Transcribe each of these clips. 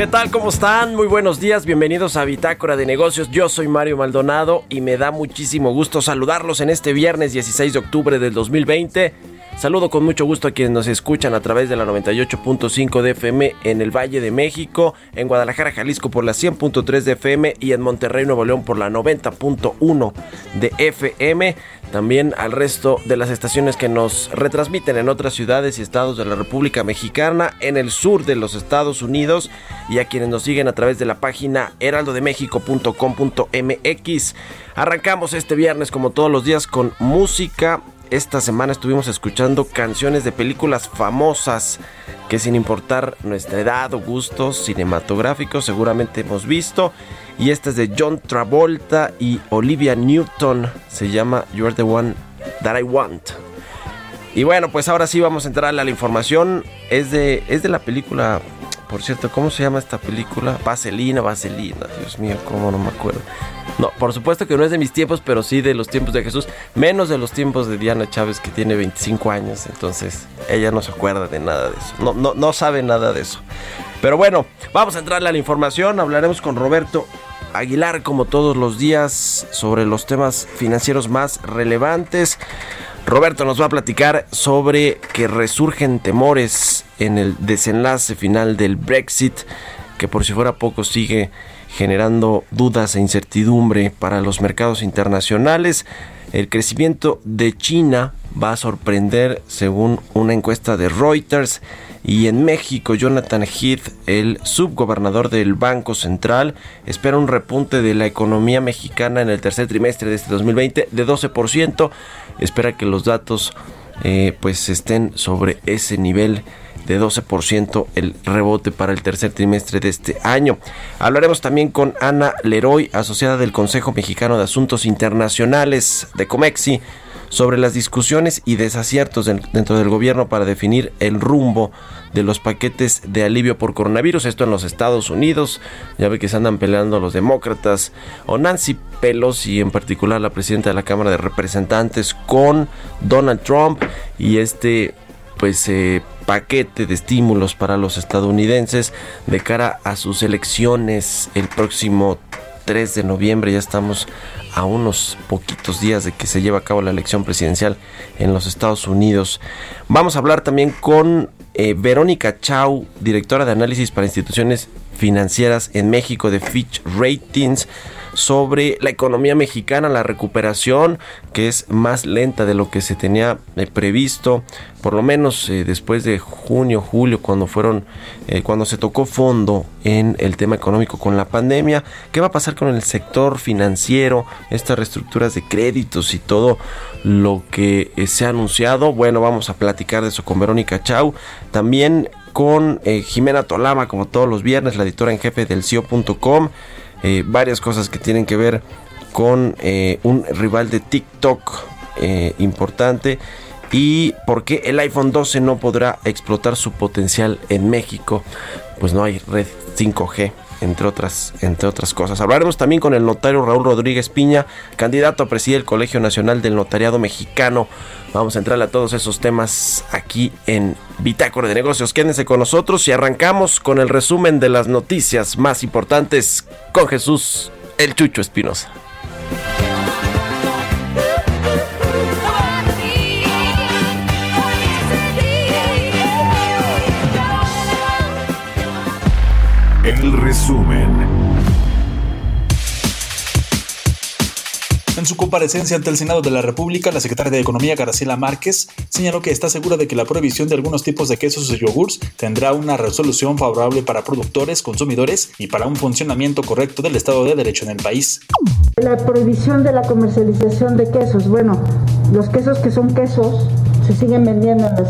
¿Qué tal? ¿Cómo están? Muy buenos días, bienvenidos a Bitácora de Negocios. Yo soy Mario Maldonado y me da muchísimo gusto saludarlos en este viernes 16 de octubre del 2020. Saludo con mucho gusto a quienes nos escuchan a través de la 98.5 de FM en el Valle de México, en Guadalajara, Jalisco por la 100.3 de FM y en Monterrey, Nuevo León por la 90.1 de FM. También al resto de las estaciones que nos retransmiten en otras ciudades y estados de la República Mexicana, en el sur de los Estados Unidos y a quienes nos siguen a través de la página heraldodemexico.com.mx. Arrancamos este viernes como todos los días con música esta semana estuvimos escuchando canciones de películas famosas que sin importar nuestra edad o gustos cinematográficos seguramente hemos visto. Y esta es de John Travolta y Olivia Newton. Se llama You're the One That I Want. Y bueno, pues ahora sí vamos a entrar a la información. Es de, es de la película, por cierto, ¿cómo se llama esta película? Vaselina, Vaselina. Dios mío, cómo no me acuerdo. No, por supuesto que no es de mis tiempos, pero sí de los tiempos de Jesús. Menos de los tiempos de Diana Chávez, que tiene 25 años. Entonces, ella no se acuerda de nada de eso. No, no, no sabe nada de eso. Pero bueno, vamos a entrarle a la información. Hablaremos con Roberto Aguilar, como todos los días, sobre los temas financieros más relevantes. Roberto nos va a platicar sobre que resurgen temores en el desenlace final del Brexit, que por si fuera poco sigue generando dudas e incertidumbre para los mercados internacionales. El crecimiento de China va a sorprender según una encuesta de Reuters. Y en México, Jonathan Heath, el subgobernador del Banco Central, espera un repunte de la economía mexicana en el tercer trimestre de este 2020 de 12%. Espera que los datos eh, pues estén sobre ese nivel de 12% el rebote para el tercer trimestre de este año. Hablaremos también con Ana Leroy, asociada del Consejo Mexicano de Asuntos Internacionales de Comexi, sobre las discusiones y desaciertos dentro del gobierno para definir el rumbo de los paquetes de alivio por coronavirus, esto en los Estados Unidos, ya ve que se andan peleando los demócratas o Nancy Pelosi en particular la presidenta de la Cámara de Representantes con Donald Trump y este pues eh, paquete de estímulos para los estadounidenses de cara a sus elecciones el próximo 3 de noviembre. Ya estamos a unos poquitos días de que se lleve a cabo la elección presidencial en los Estados Unidos. Vamos a hablar también con eh, Verónica Chau, directora de análisis para instituciones financieras en México de Fitch Ratings sobre la economía mexicana, la recuperación que es más lenta de lo que se tenía eh, previsto, por lo menos eh, después de junio, julio, cuando fueron, eh, cuando se tocó fondo en el tema económico con la pandemia. ¿Qué va a pasar con el sector financiero, estas reestructuras de créditos y todo lo que se ha anunciado? Bueno, vamos a platicar de eso con Verónica Chau. También con Jimena Tolama, como todos los viernes, la editora en jefe del CIO.com. Eh, varias cosas que tienen que ver con eh, un rival de TikTok eh, importante y por qué el iPhone 12 no podrá explotar su potencial en México. Pues no hay red 5G entre otras, entre otras cosas. Hablaremos también con el notario Raúl Rodríguez Piña, candidato a presidir el Colegio Nacional del Notariado Mexicano. Vamos a entrar a todos esos temas aquí en Bitácora de Negocios. Quédense con nosotros y arrancamos con el resumen de las noticias más importantes con Jesús El Chucho Espinosa. Resumen. En su comparecencia ante el Senado de la República, la secretaria de Economía, Graciela Márquez, señaló que está segura de que la prohibición de algunos tipos de quesos y yogurts tendrá una resolución favorable para productores, consumidores y para un funcionamiento correcto del Estado de Derecho en el país. La prohibición de la comercialización de quesos. Bueno, los quesos que son quesos se siguen vendiendo en las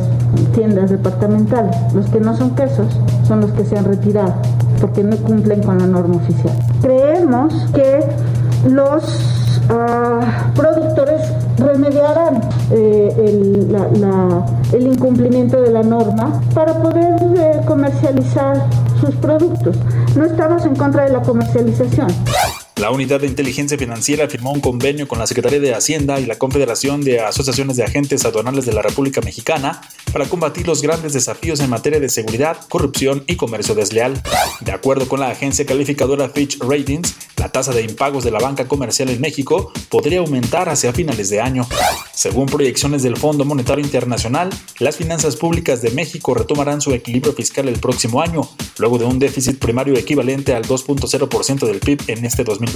tiendas departamentales. Los que no son quesos son los que se han retirado porque no cumplen con la norma oficial. Creemos que los uh, productores remediarán eh, el, la, la, el, incumplimiento de la norma para poder eh, comercializar sus productos. No estamos en contra de la comercialización. La Unidad de Inteligencia Financiera firmó un convenio con la Secretaría de Hacienda y la Confederación de Asociaciones de Agentes Aduanales de la República Mexicana para combatir los grandes desafíos en materia de seguridad, corrupción y comercio desleal. De acuerdo con la agencia calificadora Fitch Ratings, la tasa de impagos de la banca comercial en México podría aumentar hacia finales de año. Según proyecciones del Fondo Monetario Internacional, las finanzas públicas de México retomarán su equilibrio fiscal el próximo año, luego de un déficit primario equivalente al 2.0% del PIB en este 2020.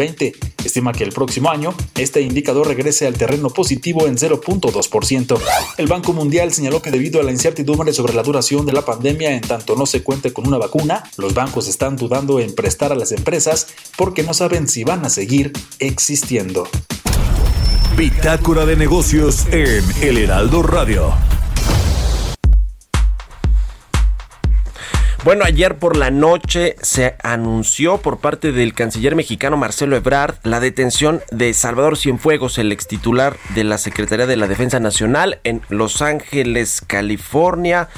Estima que el próximo año este indicador regrese al terreno positivo en 0.2%. El Banco Mundial señaló que debido a la incertidumbre sobre la duración de la pandemia en tanto no se cuente con una vacuna, los bancos están dudando en prestar a las empresas porque no saben si van a seguir existiendo. Bitácora de negocios en El Heraldo Radio. Bueno, ayer por la noche se anunció por parte del canciller mexicano Marcelo Ebrard la detención de Salvador Cienfuegos, el ex titular de la Secretaría de la Defensa Nacional en Los Ángeles, California.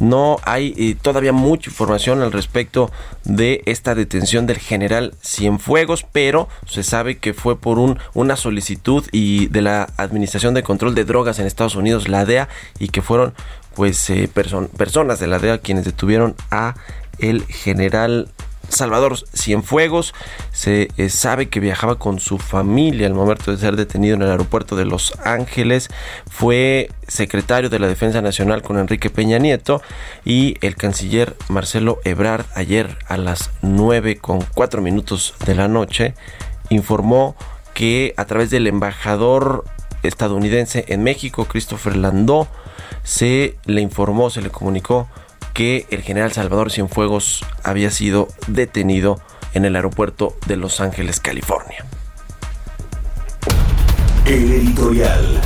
No hay eh, todavía mucha información al respecto de esta detención del general Cienfuegos, pero se sabe que fue por un, una solicitud y de la Administración de Control de Drogas en Estados Unidos, la DEA, y que fueron pues eh, person personas de la DEA quienes detuvieron a el general Salvador Cienfuegos. Se eh, sabe que viajaba con su familia al momento de ser detenido en el aeropuerto de Los Ángeles. Fue secretario de la Defensa Nacional con Enrique Peña Nieto y el canciller Marcelo Ebrard ayer a las 9 con 4 minutos de la noche informó que a través del embajador estadounidense en México, Christopher Landó, se le informó, se le comunicó que el general Salvador Cienfuegos había sido detenido en el aeropuerto de Los Ángeles, California. El editorial.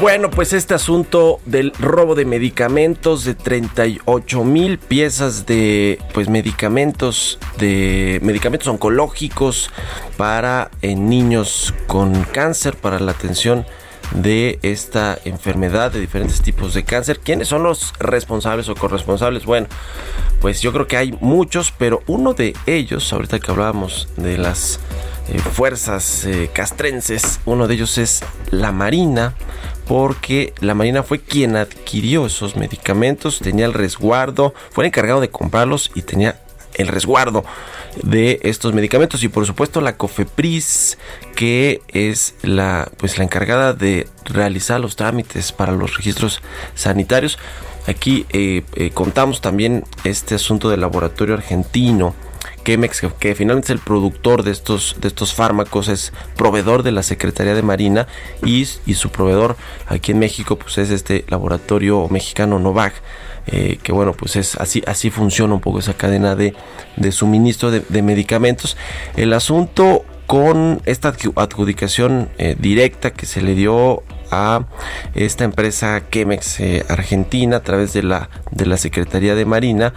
Bueno, pues este asunto del robo de medicamentos de 38 mil piezas de pues medicamentos de medicamentos oncológicos para eh, niños con cáncer para la atención de esta enfermedad de diferentes tipos de cáncer. ¿Quiénes son los responsables o corresponsables? Bueno, pues yo creo que hay muchos, pero uno de ellos, ahorita que hablábamos de las eh, fuerzas eh, castrenses, uno de ellos es la Marina, porque la Marina fue quien adquirió esos medicamentos, tenía el resguardo, fue el encargado de comprarlos y tenía el resguardo de estos medicamentos. Y por supuesto la COFEPRIS que es la pues la encargada de realizar los trámites para los registros sanitarios. Aquí eh, eh, contamos también este asunto del laboratorio argentino Chemex, que finalmente es el productor de estos, de estos fármacos, es proveedor de la Secretaría de Marina y, su proveedor aquí en México pues es este laboratorio mexicano Novak. Eh, que bueno, pues es así, así funciona un poco esa cadena de, de suministro de, de, medicamentos. El asunto con esta adjudicación eh, directa que se le dio a esta empresa Chemex eh, Argentina a través de la, de la Secretaría de Marina,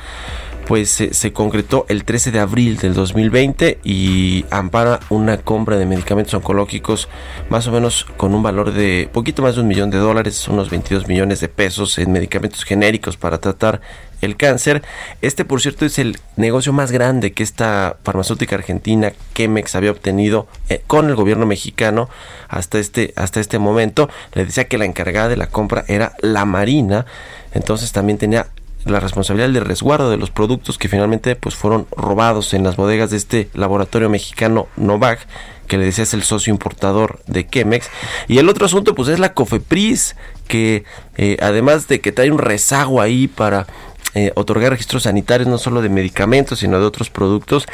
pues se, concretó el 13 de abril del 2020 y ampara una compra de medicamentos oncológicos más o menos con un valor de poquito más de un millón de dólares, unos 22 millones de pesos en medicamentos genéricos para tratar el cáncer. Este, por cierto, es el negocio más grande que esta farmacéutica argentina, Chemex, había obtenido eh, con el gobierno mexicano hasta este, hasta este momento. Le decía que la encargada de la compra era la Marina, entonces también tenía la responsabilidad del resguardo de los productos que finalmente pues fueron robados en las bodegas de este laboratorio mexicano Novag que le decía el socio importador de Chemex. Y el otro asunto pues es la Cofepris que eh, además de que trae un rezago ahí para eh, otorgar registros sanitarios no solo de medicamentos sino de otros productos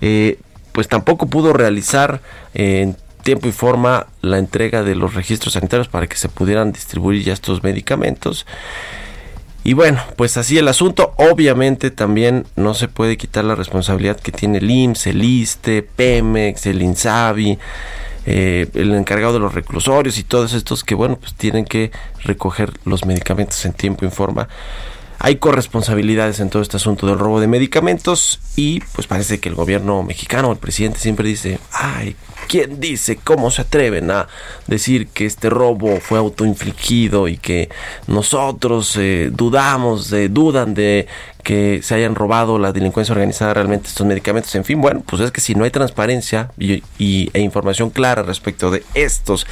eh, pues tampoco pudo realizar en tiempo y forma la entrega de los registros sanitarios para que se pudieran distribuir ya estos medicamentos y bueno, pues así el asunto. Obviamente también no se puede quitar la responsabilidad que tiene el IMSS, el ISTE, Pemex, el INSABI, eh, el encargado de los reclusorios y todos estos que, bueno, pues tienen que recoger los medicamentos en tiempo y forma. Hay corresponsabilidades en todo este asunto del robo de medicamentos y pues parece que el gobierno mexicano, el presidente siempre dice, ay, ¿quién dice cómo se atreven a decir que este robo fue autoinfligido y que nosotros eh, dudamos de, dudan de que se hayan robado la delincuencia organizada realmente estos medicamentos. En fin, bueno, pues es que si no hay transparencia y, e información clara respecto de estos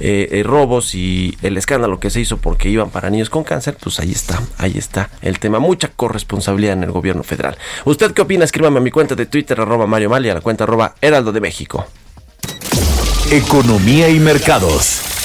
eh, eh, robos y el escándalo que se hizo porque iban para niños con cáncer, pues ahí está, ahí está el tema. Mucha corresponsabilidad en el gobierno federal. ¿Usted qué opina? Escríbame a mi cuenta de Twitter, arroba Mario Mal y a la cuenta arroba Heraldo de México. Economía y mercados.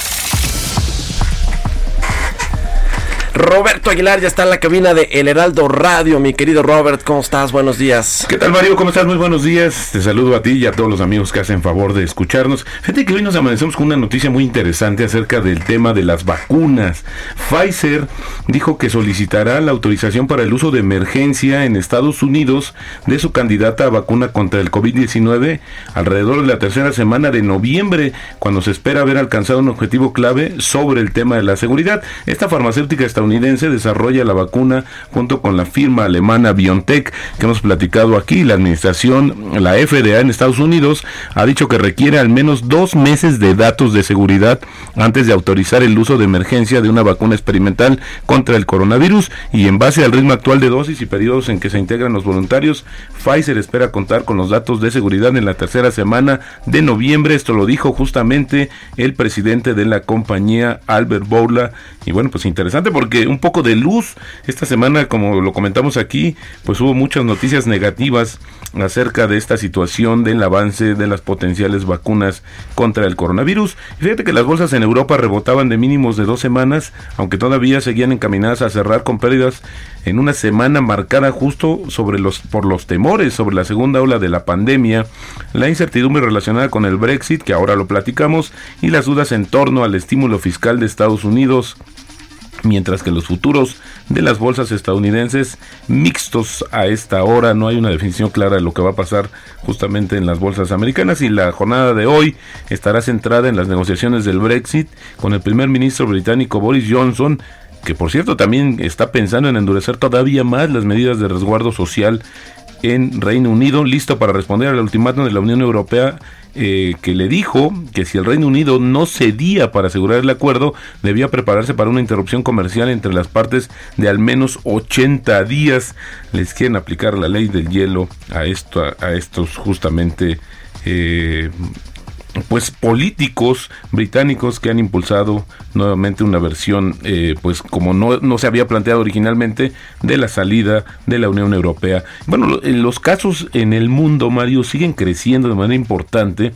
Roberto Aguilar ya está en la cabina de El Heraldo Radio. Mi querido Robert, ¿cómo estás? Buenos días. ¿Qué tal Mario? ¿Cómo estás? Muy buenos días. Te saludo a ti y a todos los amigos que hacen favor de escucharnos. Fíjate que hoy nos amanecemos con una noticia muy interesante acerca del tema de las vacunas. Pfizer dijo que solicitará la autorización para el uso de emergencia en Estados Unidos de su candidata a vacuna contra el COVID-19 alrededor de la tercera semana de noviembre, cuando se espera haber alcanzado un objetivo clave sobre el tema de la seguridad. Esta farmacéutica estadounidense desarrolla la vacuna junto con la firma alemana BioNTech que hemos platicado aquí. La administración, la FDA en Estados Unidos, ha dicho que requiere al menos dos meses de datos de seguridad antes de autorizar el uso de emergencia de una vacuna experimental contra el coronavirus y en base al ritmo actual de dosis y periodos en que se integran los voluntarios, Pfizer espera contar con los datos de seguridad en la tercera semana de noviembre. Esto lo dijo justamente el presidente de la compañía, Albert Bourla. Y bueno, pues interesante porque un poco de luz esta semana, como lo comentamos aquí, pues hubo muchas noticias negativas acerca de esta situación del avance de las potenciales vacunas contra el coronavirus. Fíjate que las bolsas en Europa rebotaban de mínimos de dos semanas, aunque todavía seguían encaminadas a cerrar con pérdidas en una semana marcada justo sobre los por los temores sobre la segunda ola de la pandemia, la incertidumbre relacionada con el Brexit, que ahora lo platicamos, y las dudas en torno al estímulo fiscal de Estados Unidos mientras que los futuros de las bolsas estadounidenses mixtos a esta hora no hay una definición clara de lo que va a pasar justamente en las bolsas americanas y la jornada de hoy estará centrada en las negociaciones del Brexit con el primer ministro británico Boris Johnson que por cierto también está pensando en endurecer todavía más las medidas de resguardo social en Reino Unido, listo para responder al ultimátum de la Unión Europea eh, que le dijo que si el Reino Unido no cedía para asegurar el acuerdo, debía prepararse para una interrupción comercial entre las partes de al menos 80 días. Les quieren aplicar la ley del hielo a, esto, a estos justamente... Eh, pues políticos británicos que han impulsado nuevamente una versión eh, pues como no, no se había planteado originalmente de la salida de la Unión Europea. Bueno, en los casos en el mundo, Mario, siguen creciendo de manera importante.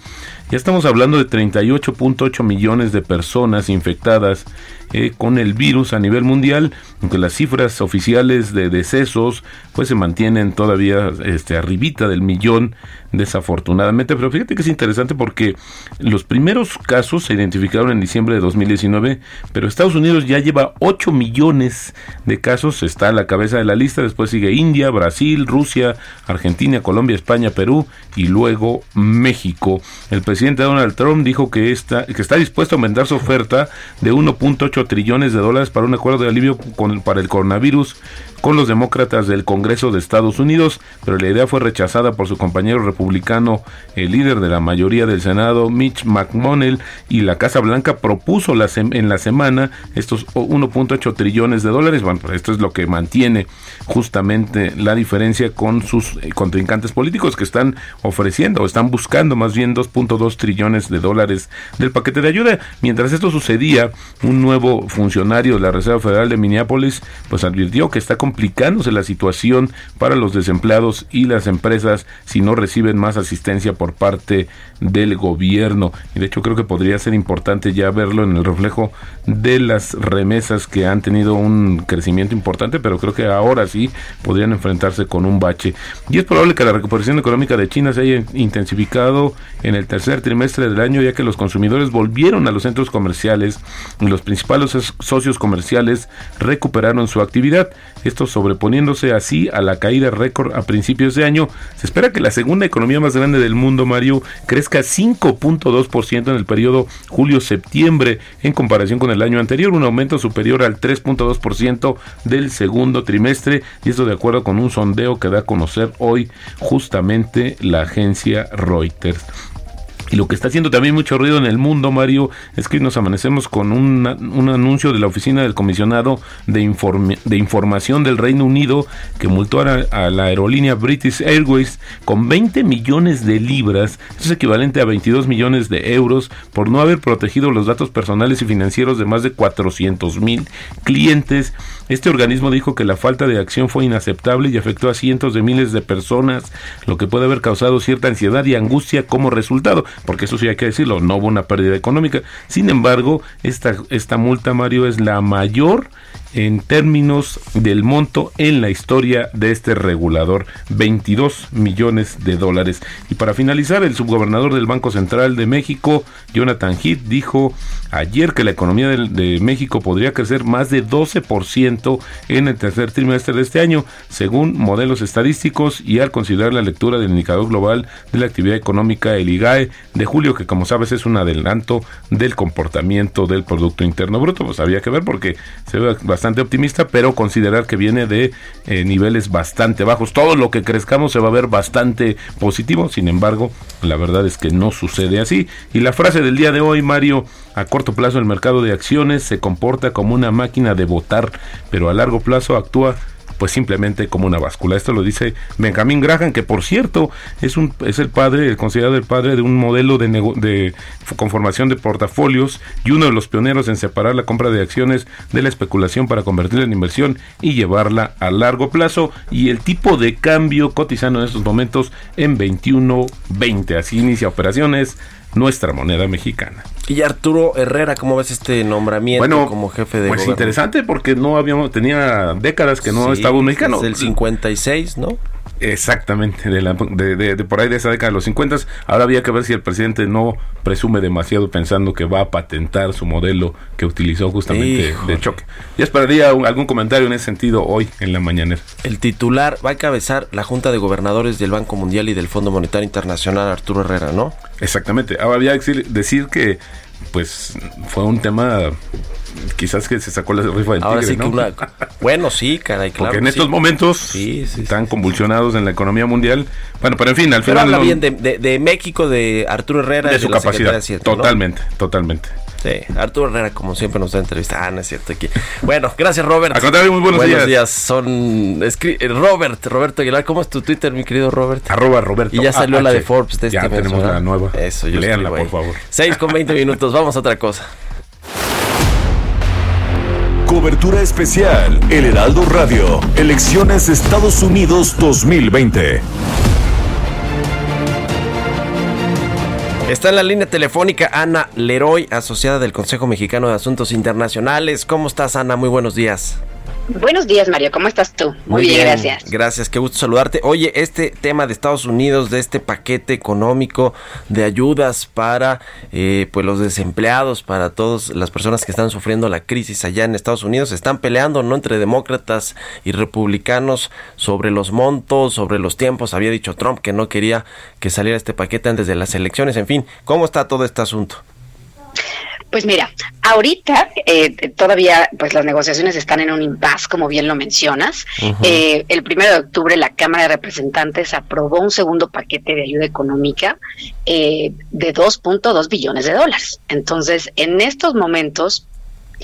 Ya estamos hablando de 38.8 millones de personas infectadas eh, con el virus a nivel mundial, aunque las cifras oficiales de decesos pues se mantienen todavía este, arribita del millón desafortunadamente. Pero fíjate que es interesante porque los primeros casos se identificaron en diciembre de 2019, pero Estados Unidos ya lleva 8 millones de casos, está a la cabeza de la lista, después sigue India, Brasil, Rusia, Argentina, Colombia, España, Perú y luego México. El presidente Donald Trump dijo que está, que está dispuesto a aumentar su oferta de 1.8 trillones de dólares para un acuerdo de alivio con- para el coronavirus con los demócratas del Congreso de Estados Unidos, pero la idea fue rechazada por su compañero el líder de la mayoría del Senado, Mitch McConnell, y la Casa Blanca propuso en la semana estos 1.8 trillones de dólares. Bueno, pues esto es lo que mantiene justamente la diferencia con sus eh, contrincantes políticos que están ofreciendo o están buscando más bien 2.2 trillones de dólares del paquete de ayuda. Mientras esto sucedía, un nuevo funcionario de la Reserva Federal de Minneapolis pues advirtió que está complicándose la situación para los desempleados y las empresas si no reciben más asistencia por parte del gobierno. Y de hecho creo que podría ser importante ya verlo en el reflejo de las remesas que han tenido un crecimiento importante, pero creo que ahora sí podrían enfrentarse con un bache. Y es probable que la recuperación económica de China se haya intensificado en el tercer trimestre del año, ya que los consumidores volvieron a los centros comerciales y los principales so- socios comerciales recuperaron su actividad. Esto sobreponiéndose así a la caída récord a principios de año. Se espera que la segunda economía más grande del mundo, Mario, crezca 5.2% en el periodo julio-septiembre en comparación con el año anterior, un aumento superior al 3.2% del segundo trimestre, y esto de acuerdo con un sondeo que da a conocer hoy justamente la agencia Reuters. Y lo que está haciendo también mucho ruido en el mundo, Mario, es que nos amanecemos con un, un anuncio de la oficina del comisionado de, informe- de información del Reino Unido que multó a a la aerolínea British Airways con 20 millones de libras, eso es equivalente a 22 millones de euros, por no haber protegido los datos personales y financieros de más de 400 mil clientes. Este organismo dijo que la falta de acción fue inaceptable y afectó a cientos de miles de personas, lo que puede haber causado cierta ansiedad y angustia como resultado, porque eso sí hay que decirlo, no hubo una pérdida económica. Sin embargo, esta, esta multa, Mario, es la mayor en términos del monto en la historia de este regulador, 22 millones de dólares. Y para finalizar, el subgobernador del Banco Central de México, Jonathan Heath, dijo ayer que la economía de, México podría crecer más de 12% en el tercer trimestre de este año, según modelos estadísticos y al considerar la lectura del indicador global de la actividad económica, el IGAE, de julio, que como sabes es un adelanto del comportamiento del Producto Interno Bruto. Pues había que ver porque se ve bastante optimista, pero considerar que viene de eh, niveles bastante bajos. Todo lo que crezcamos se va a ver bastante positivo, sin embargo, la verdad es que no sucede así. Y la frase del día de hoy, Mario, a corto plazo el mercado de acciones se comporta como una máquina de votar, pero a largo plazo actúa pues simplemente como una báscula. Esto lo dice Benjamin Graham, que por cierto es un es el padre, el considerado el padre de un modelo de, conformación de portafolios y uno de los pioneros en separar la compra de acciones de la especulación para convertirla en inversión y llevarla a largo plazo y el tipo de cambio cotizando en estos momentos en 21.20. Así inicia operaciones nuestra moneda mexicana. Y Arturo Herrera, ¿cómo ves este nombramiento Bueno, como jefe de pues gobierno? interesante porque no habíamos tenía décadas que no Sí, estaba un mexicano. desde el 56, ¿no? Exactamente, de, la- de- de- de por ahí de esa década de los 50. Ahora había que ver si el presidente no presume demasiado pensando que va a patentar su modelo que utilizó justamente Híjole. de choque. Ya esperaría un- algún comentario en ese sentido hoy en la mañanera. El titular va a encabezar la Junta de Gobernadores del Banco Mundial y del Fondo Monetario Internacional, Arturo Herrera, ¿no? Exactamente. Ahora había que decir, decir que pues fue un tema quizás que se sacó la rifa del Ahora tigre, sí que una... Bueno, sí, caray, claro. Porque en estos momentos Sí, sí, tan convulsionados en la economía mundial, bueno, pero en fin, al Pero final habla no- bien de, de- de México, de Arturo Herrera, de y su capacidad. de. Totalmente, totalmente. Sí, Arturo Herrera, como siempre, nos da entrevista. Ah, no es cierto aquí. Bueno, gracias, Robert. Contrario, muy buenos días. Son. eh, Robert, Roberto Aguilar. ¿Cómo es tu Twitter, mi querido Robert? Arroba Roberto. Y ya salió AH. la de Forbes de este Ya tenemos la nueva. Eso, yo Léanla, por favor. 6 con 20 minutos. Vamos a otra cosa. Cobertura especial El Heraldo Radio. Elecciones Estados Unidos 2020. Está en la línea telefónica Ana Leroy, asociada del Consejo Mexicano de Asuntos Internacionales. ¿Cómo estás, Ana? Muy buenos días. Buenos días, Mario. ¿Cómo estás tú? Muy, bien, gracias. Gracias, qué gusto saludarte. Oye, este tema de Estados Unidos, de este paquete económico de ayudas para eh, pues los desempleados, para todas las personas que están sufriendo la crisis allá en Estados Unidos, están peleando no entre demócratas y republicanos sobre los montos, sobre los tiempos. Había dicho Trump que no quería que saliera este paquete antes de las elecciones. En fin, ¿cómo está todo este asunto? Pues mira, ahorita eh, todavía pues las negociaciones están en un impasse, como bien lo mencionas. Eh, el primero de octubre la Cámara de Representantes aprobó un segundo paquete de ayuda económica eh, de 2.2 billones de dólares. Entonces, en estos momentos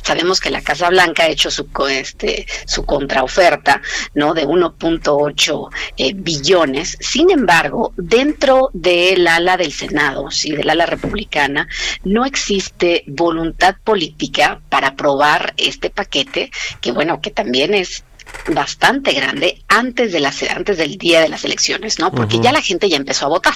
sabemos que la Casa Blanca ha hecho su este su contraoferta no de 1.8 eh, billones. Sin embargo dentro del ala del Senado sí del ala republicana no existe voluntad política para aprobar este paquete que bueno que también es bastante grande antes de las antes del día de las elecciones, ¿no? Porque ya la gente ya empezó a votar.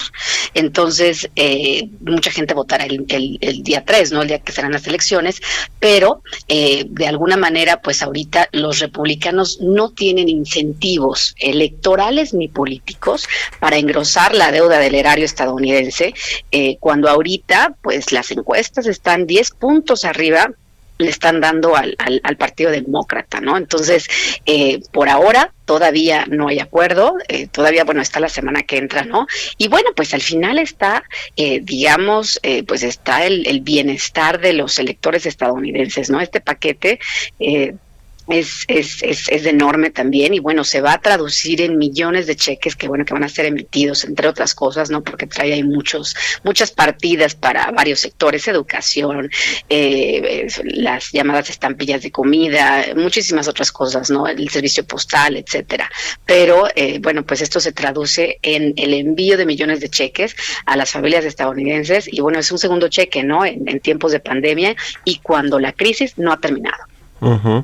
Entonces, eh, mucha gente votará el, el, día 3, ¿no? El día que serán las elecciones, pero eh, de alguna manera, pues ahorita los republicanos no tienen incentivos electorales ni políticos para engrosar la deuda del erario estadounidense, eh, cuando ahorita, pues las encuestas están 10 puntos arriba le están dando al, al, Partido Demócrata, ¿no? Entonces, eh, por ahora todavía no hay acuerdo, eh, todavía, bueno, está la semana que entra, ¿no? Y bueno, pues al final está, eh, digamos, eh, pues está el, el, bienestar de los electores estadounidenses, ¿no? Este paquete eh, es, es, es, es, enorme también y bueno, se va a traducir en millones de cheques que bueno, que van a ser emitidos, entre otras cosas, ¿no? Porque trae ahí muchos, muchas partidas para varios sectores, educación, eh, las llamadas estampillas de comida, muchísimas otras cosas, ¿no? El servicio postal, etcétera. Pero eh, bueno, pues esto se traduce en el envío de millones de cheques a las familias estadounidenses y bueno, es un segundo cheque, ¿no? En, en tiempos de pandemia y cuando la crisis no ha terminado. Uh.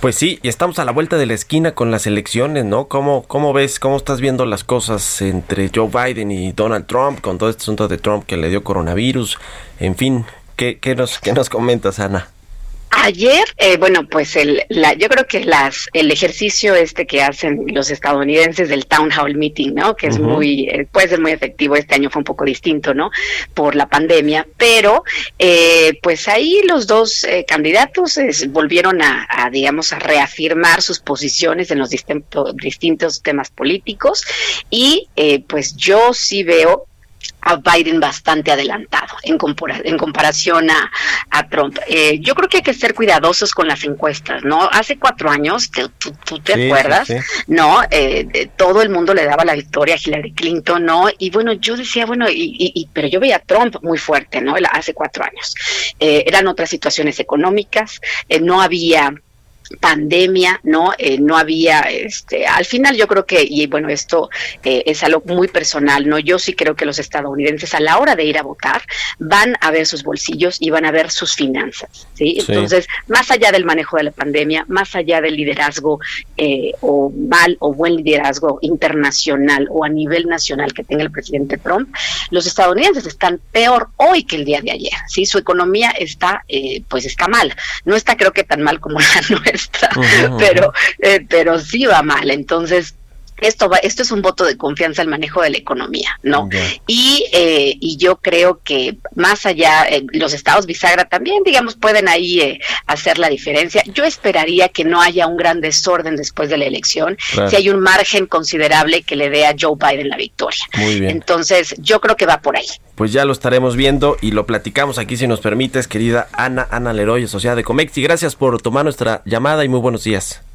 Pues sí, y estamos a la vuelta de la esquina con las elecciones, ¿no? ¿Cómo, ¿Cómo ves, cómo estás viendo las cosas entre Joe Biden y Donald Trump con todo este asunto de Trump que le dio coronavirus? En fin, ¿qué, qué, nos, qué nos comentas, Ana? Ayer, eh, bueno, pues el, la, yo creo que las, el ejercicio este que hacen los estadounidenses del town hall meeting, ¿no? Que es uh -huh. muy, eh, puede ser muy efectivo. Este año fue un poco distinto, ¿no? Por la pandemia, pero eh, pues ahí los dos eh, candidatos volvieron a, a, digamos, a reafirmar sus posiciones en los distintos, distintos temas políticos y eh, pues yo sí veo a Biden bastante adelantado en, compara en comparación a, a Trump. Eh, yo creo que hay que ser cuidadosos con las encuestas, ¿no? Hace cuatro años, ¿tú, tú te sí, acuerdas? Sí, sí. ¿No? Eh, todo el mundo le daba la victoria a Hillary Clinton, ¿no? Y bueno, yo decía, bueno, y, y, y pero yo veía a Trump muy fuerte, ¿no? Hace cuatro años. Eh, eran otras situaciones económicas, eh, no había pandemia, ¿no? Eh, no había, este, al final yo creo que, y bueno, esto eh, es algo muy personal, ¿no? Yo sí creo que los estadounidenses a la hora de ir a votar van a ver sus bolsillos y van a ver sus finanzas, ¿sí? sí. Entonces, más allá del manejo de la pandemia, más allá del liderazgo eh, o mal o buen liderazgo internacional o a nivel nacional que tenga el presidente Trump, los estadounidenses están peor hoy que el día de ayer, ¿sí? Su economía está, eh, pues está mal, no está creo que tan mal como la nuestra, uh -huh. pero, eh, pero sí va mal, entonces esto va, esto es un voto de confianza al manejo de la economía, ¿no? Okay. Y, eh, y yo creo que más allá, eh, los estados bisagra también, digamos, pueden ahí eh, hacer la diferencia. Yo esperaría que no haya un gran desorden después de la elección, claro. si hay un margen considerable que le dé a Joe Biden la victoria. Muy bien. Entonces, yo creo que va por ahí. Pues ya lo estaremos viendo y lo platicamos aquí si nos permites, querida Ana, Ana Leroy, asociada de Comex. Y gracias por tomar nuestra llamada y muy buenos días.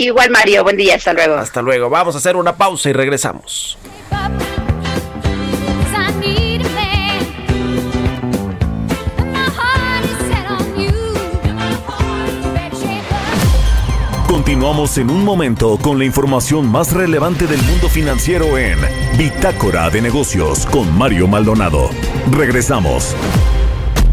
Igual Mario, buen día, hasta luego. Hasta luego, vamos a hacer una pausa y regresamos. Continuamos en un momento con la información más relevante del mundo financiero en Bitácora de Negocios con Mario Maldonado. Regresamos.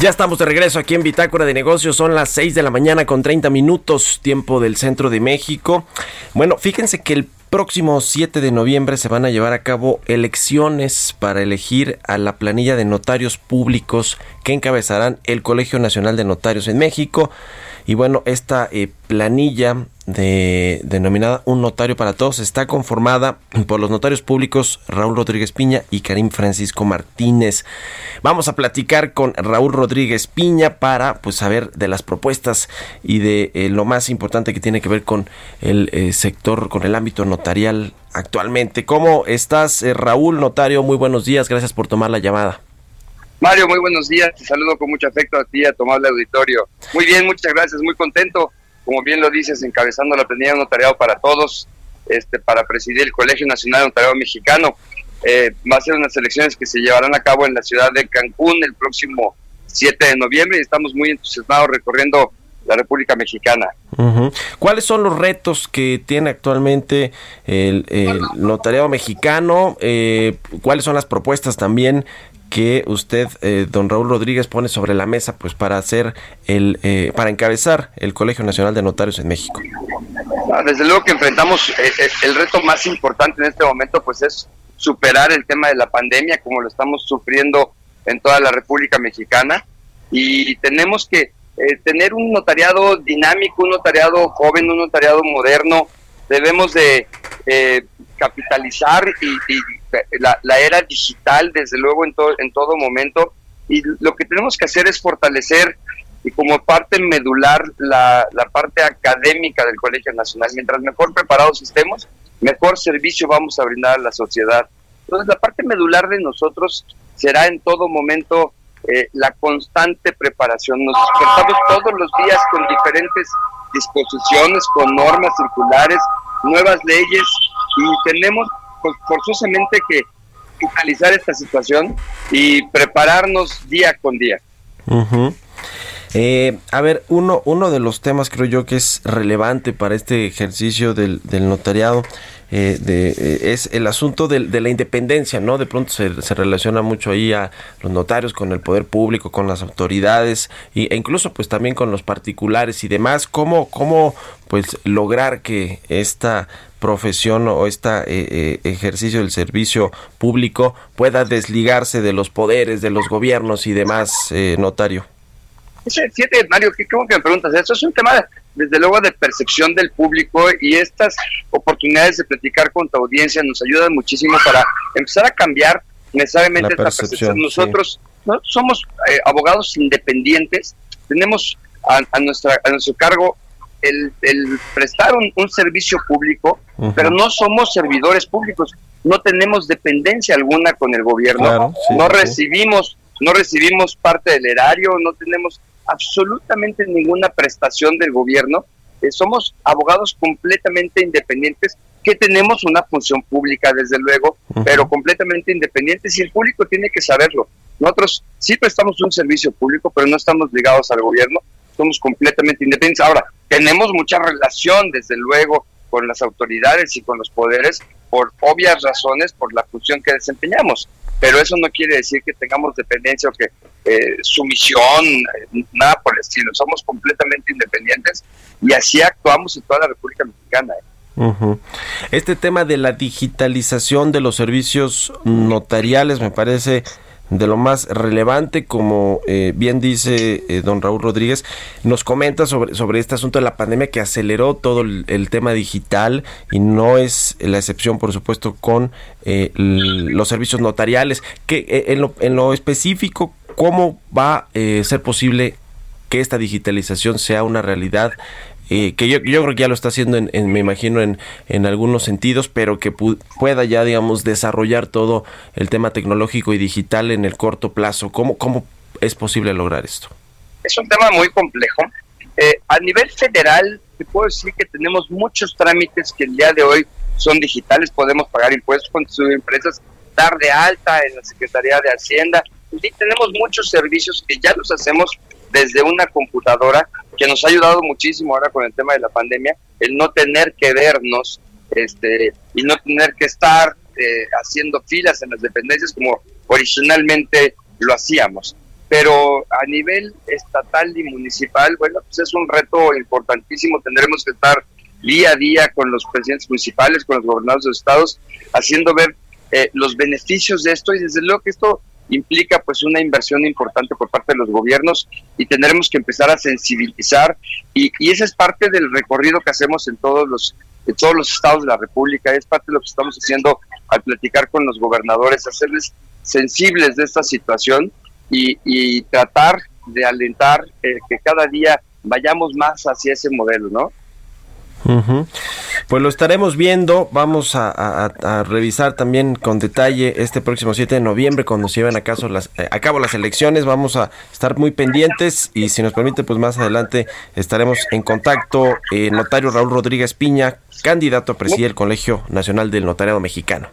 Ya estamos de regreso aquí en Bitácora de Negocios. Son las 6 de la mañana con 30 minutos, tiempo del centro de México. Bueno, fíjense que el próximo 7 de noviembre se van a llevar a cabo elecciones para elegir a la planilla de notarios públicos que encabezarán el Colegio Nacional de Notarios en México. Y bueno, esta eh, planilla de, denominada Un Notario para Todos está conformada por los notarios públicos Raúl Rodríguez Piña y Karim Francisco Martínez. Vamos a platicar con Raúl Rodríguez Piña para pues saber de las propuestas y de eh, lo más importante que tiene que ver con el eh, sector, con el ámbito notarial actualmente. ¿Cómo estás, eh, Raúl Notario? Muy buenos días, gracias por tomar la llamada. Mario, muy buenos días. Te saludo con mucho afecto a ti, a tomar el auditorio. Muy bien, muchas gracias. Muy contento, como bien lo dices, encabezando la planilla de notariado para todos, este, para presidir el Colegio Nacional de Notariado Mexicano. Eh, va a ser unas elecciones que se llevarán a cabo en la ciudad de Cancún el próximo 7 de noviembre y estamos muy entusiasmados recorriendo la República Mexicana. ¿Cuáles son los retos que tiene actualmente el, el notariado mexicano? Eh, ¿Cuáles son las propuestas también que usted, eh, don Raúl Rodríguez, pone sobre la mesa pues para hacer el, eh, para encabezar el Colegio Nacional de Notarios en México? Ah, Desde luego que enfrentamos eh, eh, el reto más importante en este momento, pues es superar el tema de la pandemia, como lo estamos sufriendo en toda la República Mexicana, y tenemos que eh, tener un notariado dinámico, un notariado joven, un notariado moderno. Debemos de capitalizar y, la, era digital, desde luego, en, todo en todo momento. Y lo que tenemos que hacer es fortalecer y como parte medular la, la parte académica del Colegio Nacional. Mientras mejor preparados estemos, mejor servicio vamos a brindar a la sociedad. Entonces, la parte medular de nosotros será en todo momento eh, la constante preparación. Nos despertamos todos los días con diferentes disposiciones, con normas circulares, nuevas leyes y tenemos forzosamente que focalizar esta situación y prepararnos día con día. Eh, a ver, uno, uno de los temas creo yo que es relevante para este ejercicio del, del notariado eh, de, eh, es el asunto del- de, la independencia, ¿no? De pronto se, se relaciona mucho ahí a los notarios con el poder público, con las autoridades y, e incluso pues también con los particulares y demás. ¿Cómo, cómo pues lograr que esta profesión o este ejercicio del servicio público pueda desligarse de los poderes, de los gobiernos y demás, notario? Ese- Mario, qué cómo que me preguntas eso. Es un tema, desde luego, de percepción del público y estas oportunidades de platicar con tu audiencia nos ayudan muchísimo para empezar a cambiar necesariamente La esta percepción, percepción. sí. Nosotros ¿no? somos eh, abogados independientes, tenemos a, a nuestra, a nuestro cargo el, el prestar un, un servicio público, pero no somos servidores públicos, no tenemos dependencia alguna con el gobierno, Claro, sí, no sí. recibimos, no recibimos parte del erario, no tenemos absolutamente ninguna prestación del gobierno. Eh, somos abogados completamente independientes que tenemos una función pública, desde luego, pero completamente independientes y el público tiene que saberlo. Nosotros sí prestamos un servicio público, pero no estamos ligados al gobierno, somos completamente independientes. Ahora, tenemos mucha relación, desde luego, con las autoridades y con los poderes por obvias razones, por la función que desempeñamos. Pero eso no quiere decir que tengamos dependencia o que eh, sumisión, eh, nada por el estilo. Somos completamente independientes y así actuamos en toda la República Mexicana. ¿eh? Este tema de la digitalización de los servicios notariales me parece de lo más relevante, como eh, bien dice eh, don Raúl Rodríguez, nos comenta sobre, sobre este asunto de la pandemia que aceleró todo el, tema digital y no es la excepción, por supuesto, con eh, los servicios notariales. Que eh, en, lo, en lo específico, ¿cómo va a eh, ser posible que esta digitalización sea una realidad eh, que yo, yo creo que ya lo está haciendo, en, me imagino, en, en algunos sentidos, pero que pu- pueda ya, digamos, desarrollar todo el tema tecnológico y digital en el corto plazo. ¿Cómo, cómo es posible lograr esto? es un tema muy complejo. Eh, a nivel federal, te puedo decir que tenemos muchos trámites que el día de hoy son digitales, podemos pagar impuestos, constituir empresas, dar de alta en la Secretaría de Hacienda. En fin, tenemos muchos servicios que ya los hacemos desde una computadora, que nos ha ayudado muchísimo ahora con el tema de la pandemia, el no tener que vernos este, y no tener que estar eh, haciendo filas en las dependencias como originalmente lo hacíamos. pero a nivel estatal y municipal, bueno, pues es un reto importantísimo. Tendremos que estar día a día con los presidentes municipales, con los gobernadores de los estados, haciendo ver eh, los beneficios de esto y desde luego que esto implica pues una inversión importante por parte de los gobiernos y tendremos que empezar a sensibilizar y, y esa es parte del recorrido que hacemos en todos los en todos los estados de la República, es parte de lo que estamos haciendo al platicar con los gobernadores, hacerles sensibles de esta situación y, y tratar de alentar eh, que cada día vayamos más hacia ese modelo, ¿no? Ujú. Pues lo estaremos viendo. Vamos a, revisar también con detalle este próximo 7 de noviembre cuando se lleven a, caso las, eh, a cabo las elecciones. Vamos a estar muy pendientes y si nos permite, pues más adelante estaremos en contacto. Eh, notario Raúl Rodríguez Piña, candidato a presidir el Colegio Nacional del Notariado Mexicano.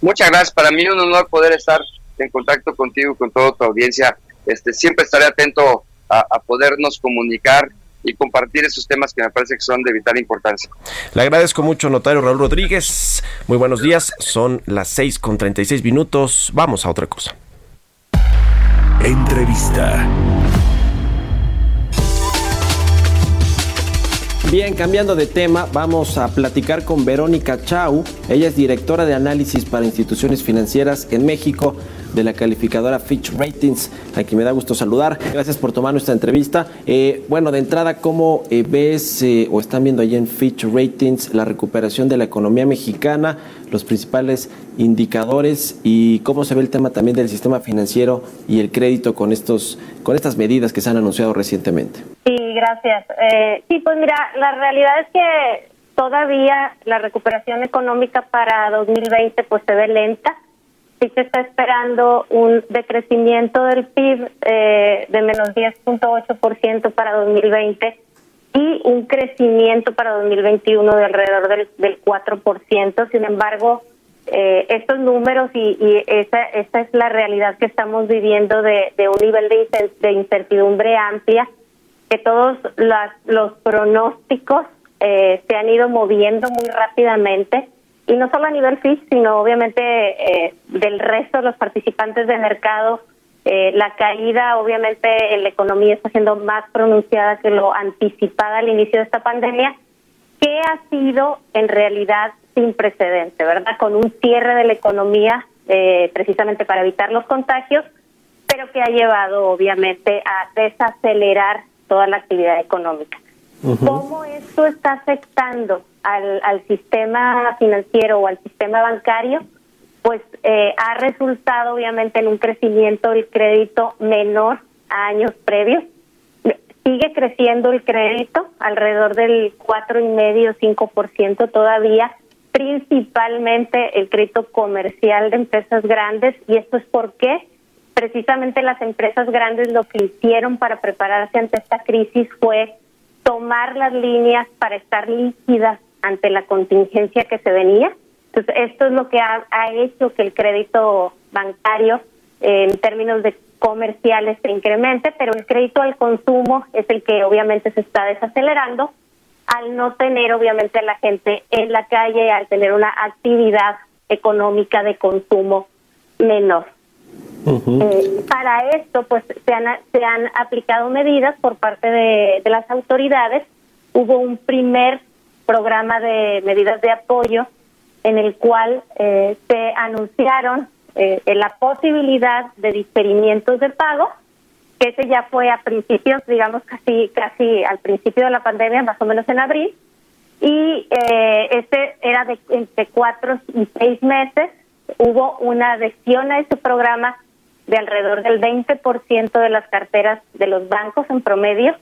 Muchas gracias. Para mí es un honor poder estar en contacto contigo, con toda tu audiencia. Este, siempre estaré atento a podernos comunicar y compartir esos temas que me parece que son de vital importancia. Le agradezco mucho, notario Raúl Rodríguez. Muy buenos días. Son las 6 con 36 minutos. Vamos a otra cosa. Entrevista. Bien, cambiando de tema, vamos a platicar con Verónica Chau. Ella es directora de análisis para instituciones financieras en México de la calificadora Fitch Ratings, a quien me da gusto saludar. Gracias por tomar nuestra entrevista. Eh, bueno, de entrada, ¿cómo eh, ves eh, o están viendo allí en Fitch Ratings la recuperación de la economía mexicana, los principales indicadores y cómo se ve el tema también del sistema financiero y el crédito con, estos, con estas medidas que se han anunciado recientemente? Sí, gracias. Eh, sí, pues mira, la realidad es que todavía la recuperación económica para 2020 pues se ve lenta. Sí se está esperando un decrecimiento del PIB eh, de menos 10.8% para 2020 y un crecimiento para 2021 de alrededor del, del 4%. Sin embargo, eh, estos números y, y esa, esa es la realidad que estamos viviendo de, un nivel de, de incertidumbre amplia que todos las, los pronósticos eh, se han ido moviendo muy rápidamente y no solo a nivel FIS, sino obviamente eh, del resto de los participantes del mercado. Eh, la caída obviamente en la economía está siendo más pronunciada que lo anticipada al inicio de esta pandemia, que ha sido en realidad sin precedente, ¿verdad? Con un cierre de la economía eh, precisamente para evitar los contagios, pero que ha llevado obviamente a desacelerar toda la actividad económica. ¿Cómo esto está afectando al, sistema financiero o al sistema bancario? Pues eh, ha resultado obviamente en un crecimiento del crédito menor a años previos. Sigue creciendo el crédito alrededor del cuatro y medio, cinco por ciento todavía, principalmente el crédito comercial de empresas grandes y esto es porque precisamente las empresas grandes lo que hicieron para prepararse ante esta crisis fue tomar las líneas para estar líquidas ante la contingencia que se venía. Entonces, esto es lo que ha, ha hecho que el crédito bancario eh, en términos de comerciales se incremente, pero el crédito al consumo es el que obviamente se está desacelerando al no tener obviamente a la gente en la calle, al tener una actividad económica de consumo menor. Eh, para esto, pues se han, se han aplicado medidas por parte de, de las autoridades. Hubo un primer programa de medidas de apoyo en el cual eh, se anunciaron eh, la posibilidad de diferimientos de pago, que ese ya fue a principios, digamos casi casi al principio de la pandemia, más o menos en abril, y eh, este era de entre cuatro y seis meses. Hubo una adhesión a ese programa de alrededor del 20% de las carteras de los bancos en promedio.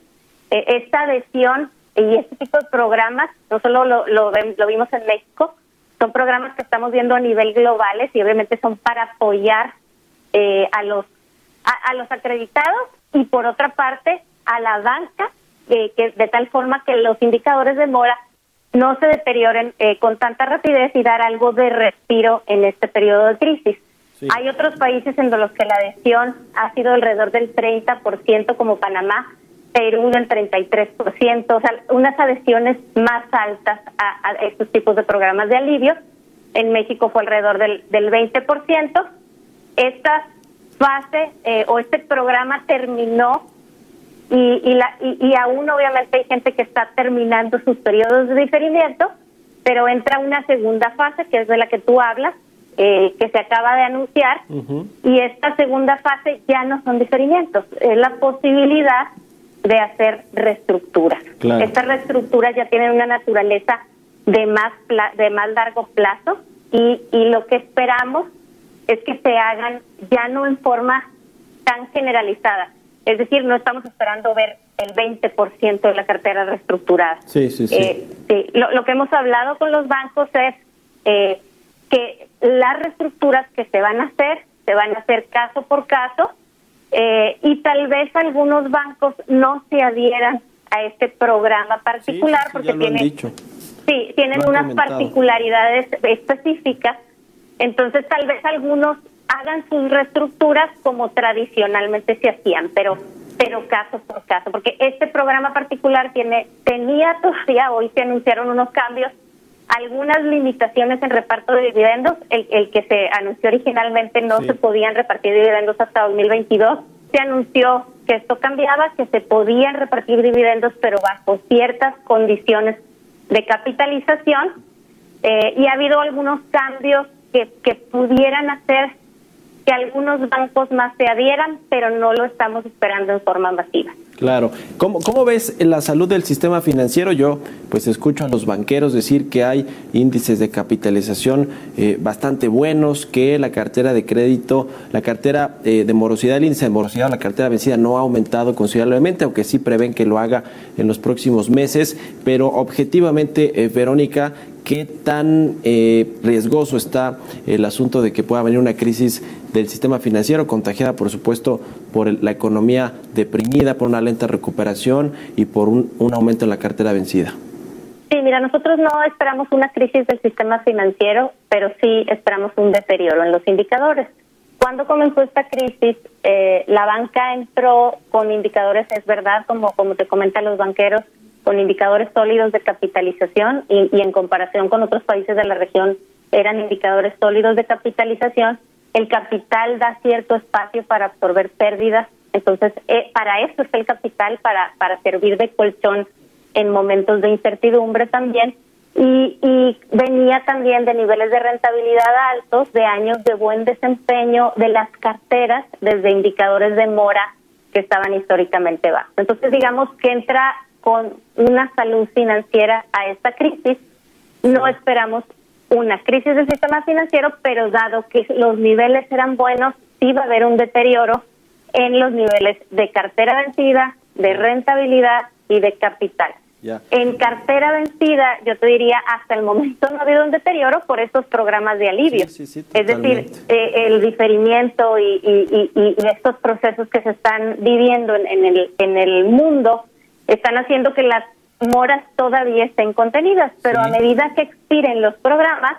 Eh, esta adhesión y este tipo de programas, no solo lo, lo, lo vimos en México, son programas que estamos viendo a nivel globales y obviamente son para apoyar eh, a los a, a los acreditados y por otra parte a la banca eh, que de tal forma que los indicadores de mora no se deterioren eh, con tanta rapidez y dar algo de respiro en este periodo de crisis. Hay otros países en los que la adhesión ha sido alrededor del 30%, como Panamá, Perú del 33%, o sea, unas adhesiones más altas a, a estos tipos de programas de alivio. En México fue alrededor del, del 20%. Estas fase eh, o este programa terminó y, y, la, y, y aún obviamente hay gente que está terminando sus periodos de diferimiento, pero entra una segunda fase, que es de la que tú hablas, eh, que se acaba de anunciar, y esta segunda fase ya no son diferimientos, es la posibilidad de hacer reestructuras. Claro. Estas reestructuras ya tienen una naturaleza de más pla- de más largo plazo y, y lo que esperamos es que se hagan ya no en forma tan generalizada. Es decir, no estamos esperando ver el 20% de la cartera reestructurada. Sí, sí, sí. Eh, sí, Lo, lo que hemos hablado con los bancos es eh, que las reestructuras que se van a hacer, se van a hacer caso por caso eh, y tal vez algunos bancos no se adhieran a este programa particular porque tiene, Sí, tienen Lo han unas comentado. particularidades específicas. Entonces, tal vez algunos hagan sus reestructuras como tradicionalmente se hacían, pero pero caso por caso, porque este programa particular tiene tenía todavía hoy se anunciaron unos cambios, algunas limitaciones en reparto de dividendos, el, el que se anunció originalmente no se podían repartir dividendos hasta 2022, se anunció que esto cambiaba, que se podían repartir dividendos, pero bajo ciertas condiciones de capitalización. Eh, y ha habido algunos cambios que, que pudieran hacer que algunos bancos más se adhieran, pero no lo estamos esperando en forma masiva. Claro. ¿Cómo, ¿Cómo ves la salud del sistema financiero? Yo pues escucho a los banqueros decir que hay índices de capitalización eh, bastante buenos, que la cartera de crédito, la cartera eh, de morosidad, el índice de morosidad, la cartera vencida no ha aumentado considerablemente, aunque sí prevén que lo haga en los próximos meses. Pero objetivamente, eh, Verónica, ¿qué tan eh, riesgoso está el asunto de que pueda venir una crisis del sistema financiero, contagiada por supuesto por el- la economía deprimida, por una lenta recuperación y por un, aumento en la cartera vencida? Sí, mira, nosotros no esperamos una crisis del sistema financiero, pero sí esperamos un deterioro en los indicadores. Cuando comenzó esta crisis, eh, la banca entró con indicadores, es verdad, como, como te comentan los banqueros, con indicadores sólidos de capitalización y, y en comparación con otros países de la región eran indicadores sólidos de capitalización. El capital da cierto espacio para absorber pérdidas, entonces eh, para eso está el capital, para, para servir de colchón en momentos de incertidumbre también y, y venía también de niveles de rentabilidad altos, de años de buen desempeño de las carteras desde indicadores de mora que estaban históricamente bajos. Entonces digamos que entra con una salud financiera a esta crisis. No esperamos una crisis del sistema financiero, pero dado que los niveles eran buenos, sí va a haber un deterioro en los niveles de cartera vencida, de rentabilidad y de capital. En cartera vencida, yo te diría, hasta el momento no ha habido un deterioro por estos programas de alivio. Sí, sí, sí, es decir, eh, el diferimiento y, y- y- y estos procesos que se están viviendo en, en el, en el mundo están haciendo que las moras todavía estén contenidas, pero a medida que expiren los programas,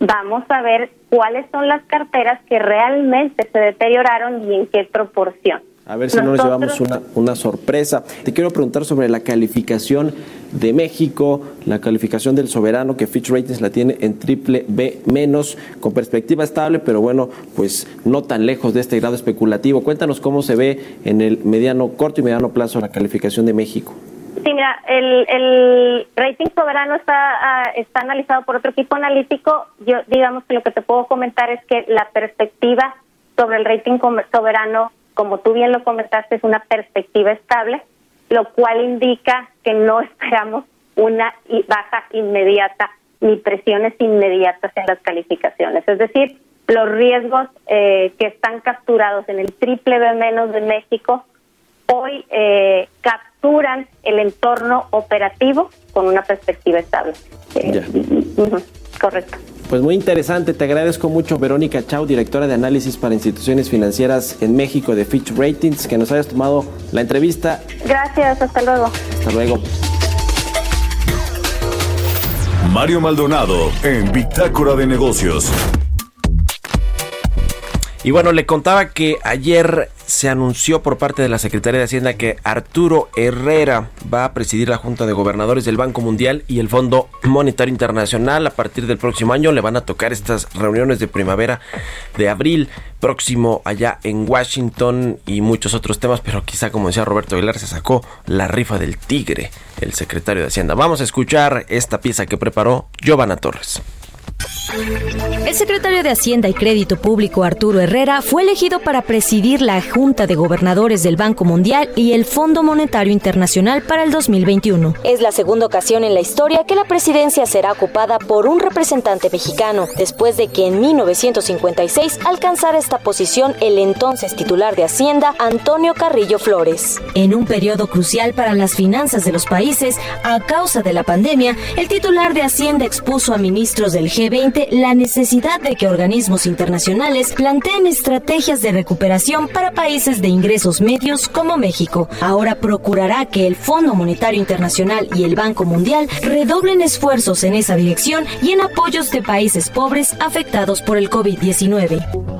vamos a ver cuáles son las carteras que realmente se deterioraron y en qué proporción. A ver si no nos llevamos una, una sorpresa. Te quiero preguntar sobre la calificación de México, la calificación del soberano, que Fitch Ratings la tiene en triple B menos, con perspectiva estable, pero bueno, pues no tan lejos de este grado especulativo. Cuéntanos cómo se ve en el mediano, corto y mediano plazo la calificación de México. Sí, mira, el, el rating soberano está, ah, está analizado por otro equipo analítico. Yo, digamos que lo que te puedo comentar es que la perspectiva sobre el rating soberano, como tú bien lo comentaste, es una perspectiva estable, lo cual indica que no esperamos una baja inmediata ni presiones inmediatas en las calificaciones. Es decir, los riesgos eh, que están capturados en el triple B menos de México hoy eh, capturan el entorno operativo con una perspectiva estable. Eh, correcto. Pues muy interesante, te agradezco mucho Verónica Chau, directora de análisis para instituciones financieras en México de Fitch Ratings, que nos hayas tomado la entrevista. Gracias, hasta luego. Hasta luego. Mario Maldonado en Bitácora de Negocios. Y bueno, le contaba que ayer se anunció por parte de la Secretaría de Hacienda que Arturo Herrera va a presidir la Junta de Gobernadores del Banco Mundial y el Fondo Monetario Internacional. A partir del próximo año le van a tocar estas reuniones de primavera de abril próximo allá en Washington y muchos otros temas, pero quizá como decía Roberto Aguilar se sacó la rifa del tigre, el secretario de Hacienda. Vamos a escuchar esta pieza que preparó Giovanna Torres. El secretario de Hacienda y Crédito Público Arturo Herrera fue elegido para presidir la Junta de Gobernadores del Banco Mundial y el Fondo Monetario Internacional para el 2021. Es la segunda ocasión en la historia que la presidencia será ocupada por un representante mexicano, después de que en 1956 alcanzara esta posición el entonces titular de Hacienda, Antonio Carrillo Flores. En un periodo crucial para las finanzas de los países, a causa de la pandemia, el titular de Hacienda expuso a ministros del G20 la necesidad de que organismos internacionales planteen estrategias de recuperación para países de ingresos medios como México. Ahora procurará que el Fondo Monetario Internacional y el Banco Mundial redoblen esfuerzos en esa dirección y en apoyos de países pobres afectados por el COVID-19.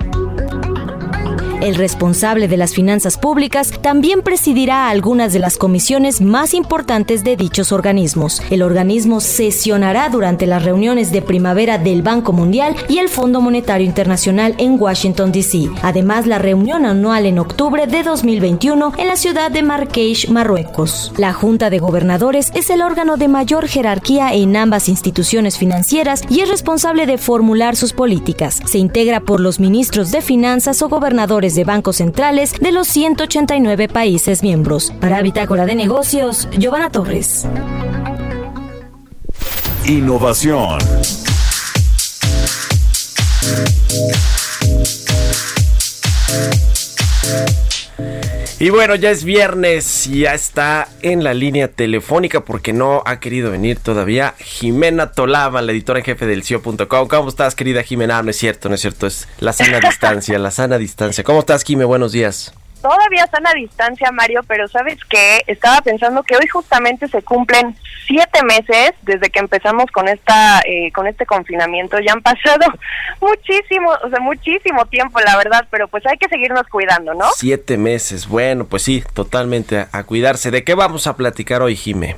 El responsable de las finanzas públicas también presidirá algunas de las comisiones más importantes de dichos organismos. El organismo sesionará durante las reuniones de primavera del Banco Mundial y el Fondo Monetario Internacional en Washington, D.C. Además, la reunión anual en octubre de 2021 en la ciudad de Marrakech, Marruecos. La Junta de Gobernadores es el órgano de mayor jerarquía en ambas instituciones financieras y es responsable de formular sus políticas. Se integra por los ministros de Finanzas o gobernadores de bancos centrales de los 189 países miembros. Para Bitácora de Negocios, Giovanna Torres. Innovación. Y bueno, ya es viernes y ya está en la línea telefónica porque no ha querido venir todavía Jimena Tolava, la editora en jefe del CIO.com. ¿Cómo estás, querida Jimena? no es cierto, no es cierto, es la sana distancia, la sana distancia. ¿Cómo estás, Jime? Buenos días. Todavía están a distancia, Mario, pero ¿sabes qué? Estaba pensando que hoy justamente se cumplen siete meses desde que empezamos con esta eh, con este confinamiento. Ya han pasado muchísimo, o sea, muchísimo tiempo, la verdad, pero pues hay que seguirnos cuidando, ¿no? Siete meses, bueno, pues sí, totalmente a, a cuidarse. ¿De qué vamos a platicar hoy, Jime?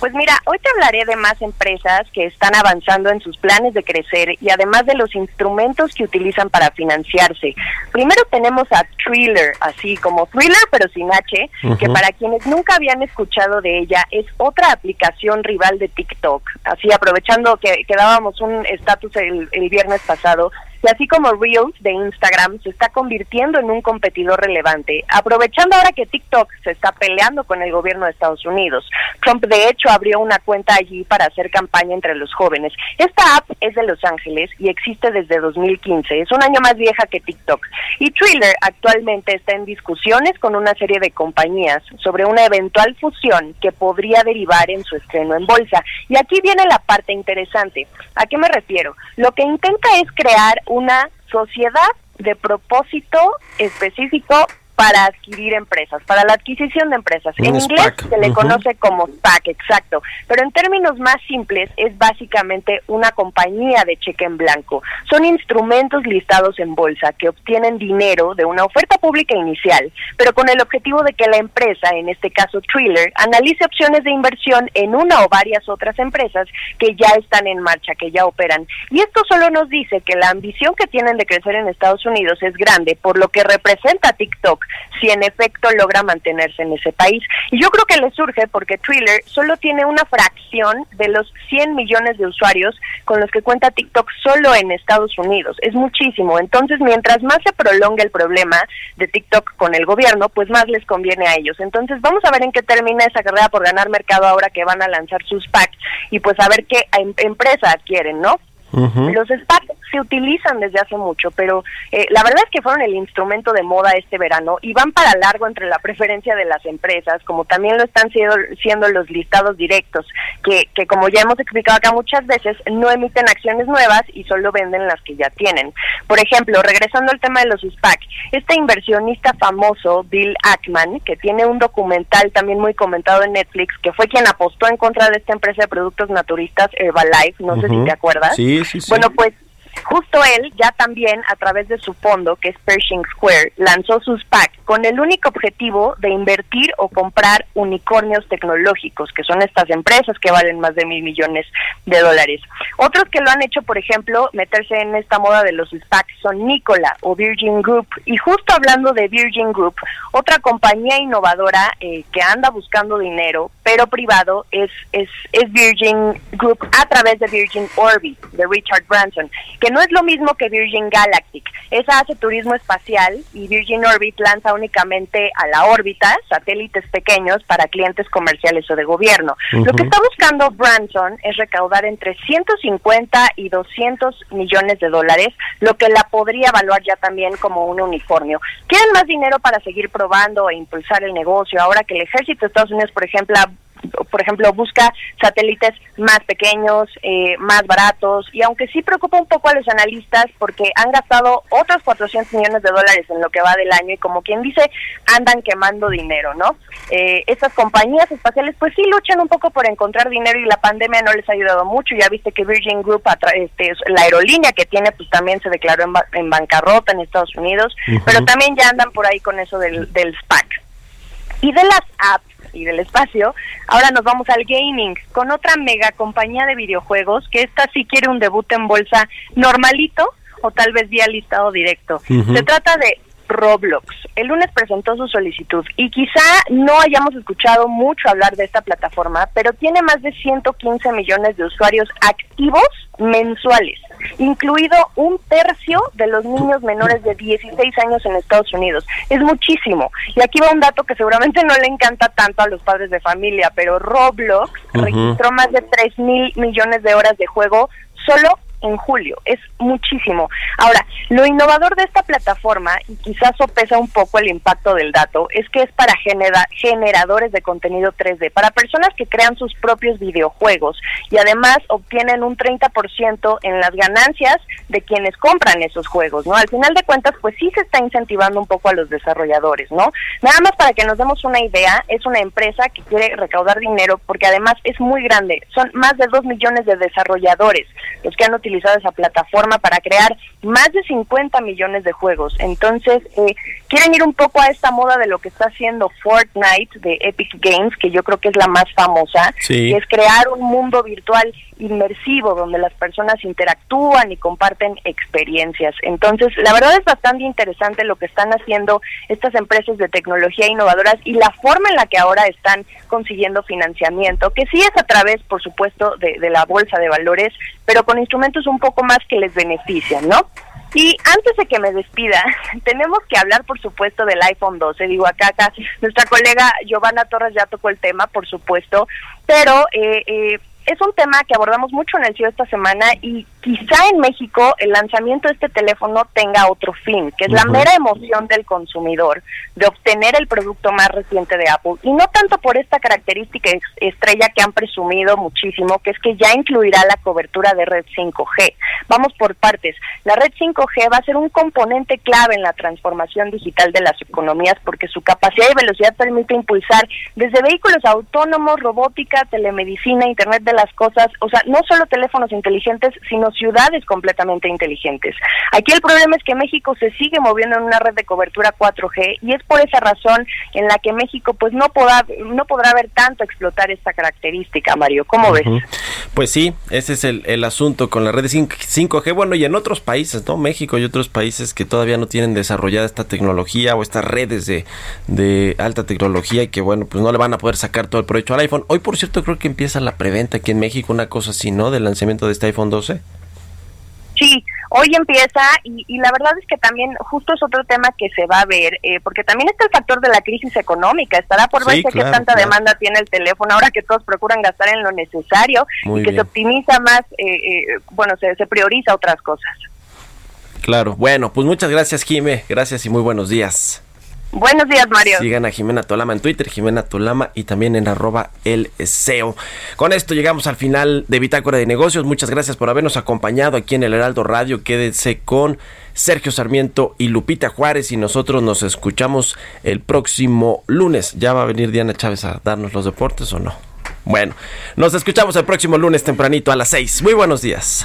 Pues mira, hoy te hablaré de más empresas que están avanzando en sus planes de crecer y además de los instrumentos que utilizan para financiarse. Primero tenemos a Thriller, así como Thriller pero sin H, que para quienes nunca habían escuchado de ella es otra aplicación rival de TikTok. Así aprovechando que, que dábamos un estatus el, el viernes pasado, y así como Reels de Instagram se está convirtiendo en un competidor relevante, aprovechando ahora que TikTok se está peleando con el gobierno de Estados Unidos. Trump de hecho abrió una cuenta allí para hacer campaña entre los jóvenes. Esta app es de Los Ángeles y existe desde 2015, es un año más vieja que TikTok. Y Thriller actualmente está en discusiones con una serie de compañías sobre una eventual fusión que podría derivar en su estreno en bolsa. Y aquí viene la parte interesante. ¿A qué me refiero? Lo que intenta es crear una sociedad de propósito específico para adquirir empresas, para la adquisición de empresas. En inglés se le conoce como SPAC, exacto. Pero en términos más simples es básicamente una compañía de cheque en blanco. Son instrumentos listados en bolsa que obtienen dinero de una oferta pública inicial, pero con el objetivo de que la empresa, en este caso Thriller, analice opciones de inversión en una o varias otras empresas que ya están en marcha, que ya operan. Y esto solo nos dice que la ambición que tienen de crecer en Estados Unidos es grande, por lo que representa TikTok si en efecto logra mantenerse en ese país. Y yo creo que le surge porque Thriller solo tiene una fracción de los 100 millones de usuarios con los que cuenta TikTok solo en Estados Unidos. Es muchísimo. Entonces, mientras más se prolonga el problema de TikTok con el gobierno, pues más les conviene a ellos. Entonces, vamos a ver en qué termina esa carrera por ganar mercado ahora que van a lanzar sus packs y pues a ver qué em- empresa adquieren, ¿no? Los SPAC se utilizan desde hace mucho, pero eh, la verdad es que fueron el instrumento de moda este verano y van para largo entre la preferencia de las empresas, como también lo están siendo, siendo los listados directos, que, que como ya hemos explicado acá muchas veces, no emiten acciones nuevas y solo venden las que ya tienen. Por ejemplo, regresando al tema de los SPAC, este inversionista famoso, Bill Ackman, que tiene un documental también muy comentado en Netflix, que fue quien apostó en contra de esta empresa de productos naturistas Herbalife, no sé si te acuerdas. Sí, Bueno, pues Justo él ya también a través de su fondo, que es Pershing Square, lanzó sus SPAC con el único objetivo de invertir o comprar unicornios tecnológicos, que son estas empresas que valen más de mil millones de dólares. Otros que lo han hecho, por ejemplo, meterse en esta moda de los SPAC son Nicola o Virgin Group. Y justo hablando de Virgin Group, otra compañía innovadora eh, que anda buscando dinero, pero privado, es, es, es Virgin Group a través de Virgin Orbit, de Richard Branson, que no es lo mismo que Virgin Galactic. Esa hace turismo espacial y Virgin Orbit lanza únicamente a la órbita satélites pequeños para clientes comerciales o de gobierno. Lo que está buscando Branson es recaudar entre 150 y 200 millones de dólares, lo que la podría evaluar ya también como un unicornio. Quieren más dinero para seguir probando e impulsar el negocio. Ahora que el ejército de Estados Unidos, por ejemplo, ha por ejemplo, busca satélites más pequeños, eh, más baratos, y aunque sí preocupa un poco a los analistas porque han gastado otros 400 millones de dólares en lo que va del año y como quien dice, andan quemando dinero, ¿no? Eh, estas compañías espaciales pues sí luchan un poco por encontrar dinero y la pandemia no les ha ayudado mucho, ya viste que Virgin Group, este, la aerolínea que tiene, pues también se declaró en, ba- en bancarrota en Estados Unidos, pero también ya andan por ahí con eso del, del SPAC. Y de las apps y del espacio, ahora nos vamos al gaming con otra mega compañía de videojuegos que esta sí quiere un debut en bolsa normalito o tal vez vía listado directo. Se trata de Roblox. El lunes presentó su solicitud y quizá no hayamos escuchado mucho hablar de esta plataforma, pero tiene más de 115 millones de usuarios activos mensuales, incluido un tercio de los niños menores de 16 años en Estados Unidos. Es muchísimo. Y aquí va un dato que seguramente no le encanta tanto a los padres de familia, pero Roblox registró más de 3 mil millones de horas de juego solo en julio. Es muchísimo. Ahora, lo innovador de esta plataforma, y quizás sopesa un poco el impacto del dato, es que es para genera- generadores de contenido 3D, para personas que crean sus propios videojuegos y además obtienen un 30% en las ganancias de quienes compran esos juegos, ¿no? Al final de cuentas, pues sí se está incentivando un poco a los desarrolladores, ¿no? Nada más para que nos demos una idea, es una empresa que quiere recaudar dinero porque además es muy grande, son más de 2 millones de desarrolladores los que han utilizado esa plataforma para crear más de 50 millones de juegos. Entonces, eh, quieren ir un poco a esta moda de lo que está haciendo Fortnite de Epic Games, que yo creo que es la más famosa, Sí. y es crear un mundo virtual inmersivo donde las personas interactúan y comparten experiencias. Entonces, la verdad es bastante interesante lo que están haciendo estas empresas de tecnología innovadoras y la forma en la que ahora están consiguiendo financiamiento, que sí es a través, por supuesto, de, de la bolsa de valores, pero con instrumentos un poco más que les benefician, ¿no? Y antes de que me despida, tenemos que hablar, por supuesto, del iPhone 12. Digo, acá, acá nuestra colega Giovanna Torres ya tocó el tema, por supuesto, pero eh, eh, es un tema que abordamos mucho en el CIO esta semana y quizá en México el lanzamiento de este teléfono tenga otro fin, que es la mera emoción del consumidor de obtener el producto más reciente de Apple y no tanto por esta característica estrella que han presumido muchísimo, que es que ya incluirá la cobertura de red 5G. Vamos por partes. La red 5G va a ser un componente clave en la transformación digital de las economías porque su capacidad y velocidad permite impulsar desde vehículos autónomos, robótica, telemedicina, Internet de las cosas, o sea, no solo teléfonos inteligentes, sino ciudades completamente inteligentes. Aquí el problema es que México se sigue moviendo en una red de cobertura 4G y es por esa razón en la que México pues no podrá no podrá ver tanto explotar esta característica, Mario. ¿Cómo ves? Pues sí, ese es el, asunto con la red de 5G. Bueno, y en otros países, ¿no? México y otros países que todavía no tienen desarrollada esta tecnología o estas redes de, de alta tecnología y que, bueno, pues no le van a poder sacar todo el provecho al iPhone. Hoy, por cierto, creo que empieza la preventa aquí en México, una cosa así, ¿no? Del lanzamiento de este iPhone 12. Sí, hoy empieza y, y la verdad es que también justo es otro tema que se va a ver, eh, porque también está el factor de la crisis económica. Estará por Sí, verse qué tanta claro. demanda tiene el teléfono ahora que todos procuran gastar en lo necesario Muy y que bien. se optimiza más, eh, eh, bueno, se, se prioriza otras cosas. Claro. Bueno, pues muchas gracias, Jime. Gracias y muy buenos días. Buenos días, Mario. Sigan a Jimena Tolama en Twitter, Jimena Tolama y también en arroba el SEO. Con esto llegamos al final de Bitácora de Negocios. Muchas gracias por habernos acompañado aquí en el Heraldo Radio. Quédense con Sergio Sarmiento y Lupita Juárez y nosotros nos escuchamos el próximo lunes. ¿Ya va a venir Diana Chávez a darnos los deportes o no? Bueno, nos escuchamos el próximo lunes tempranito a las 6. Muy buenos días.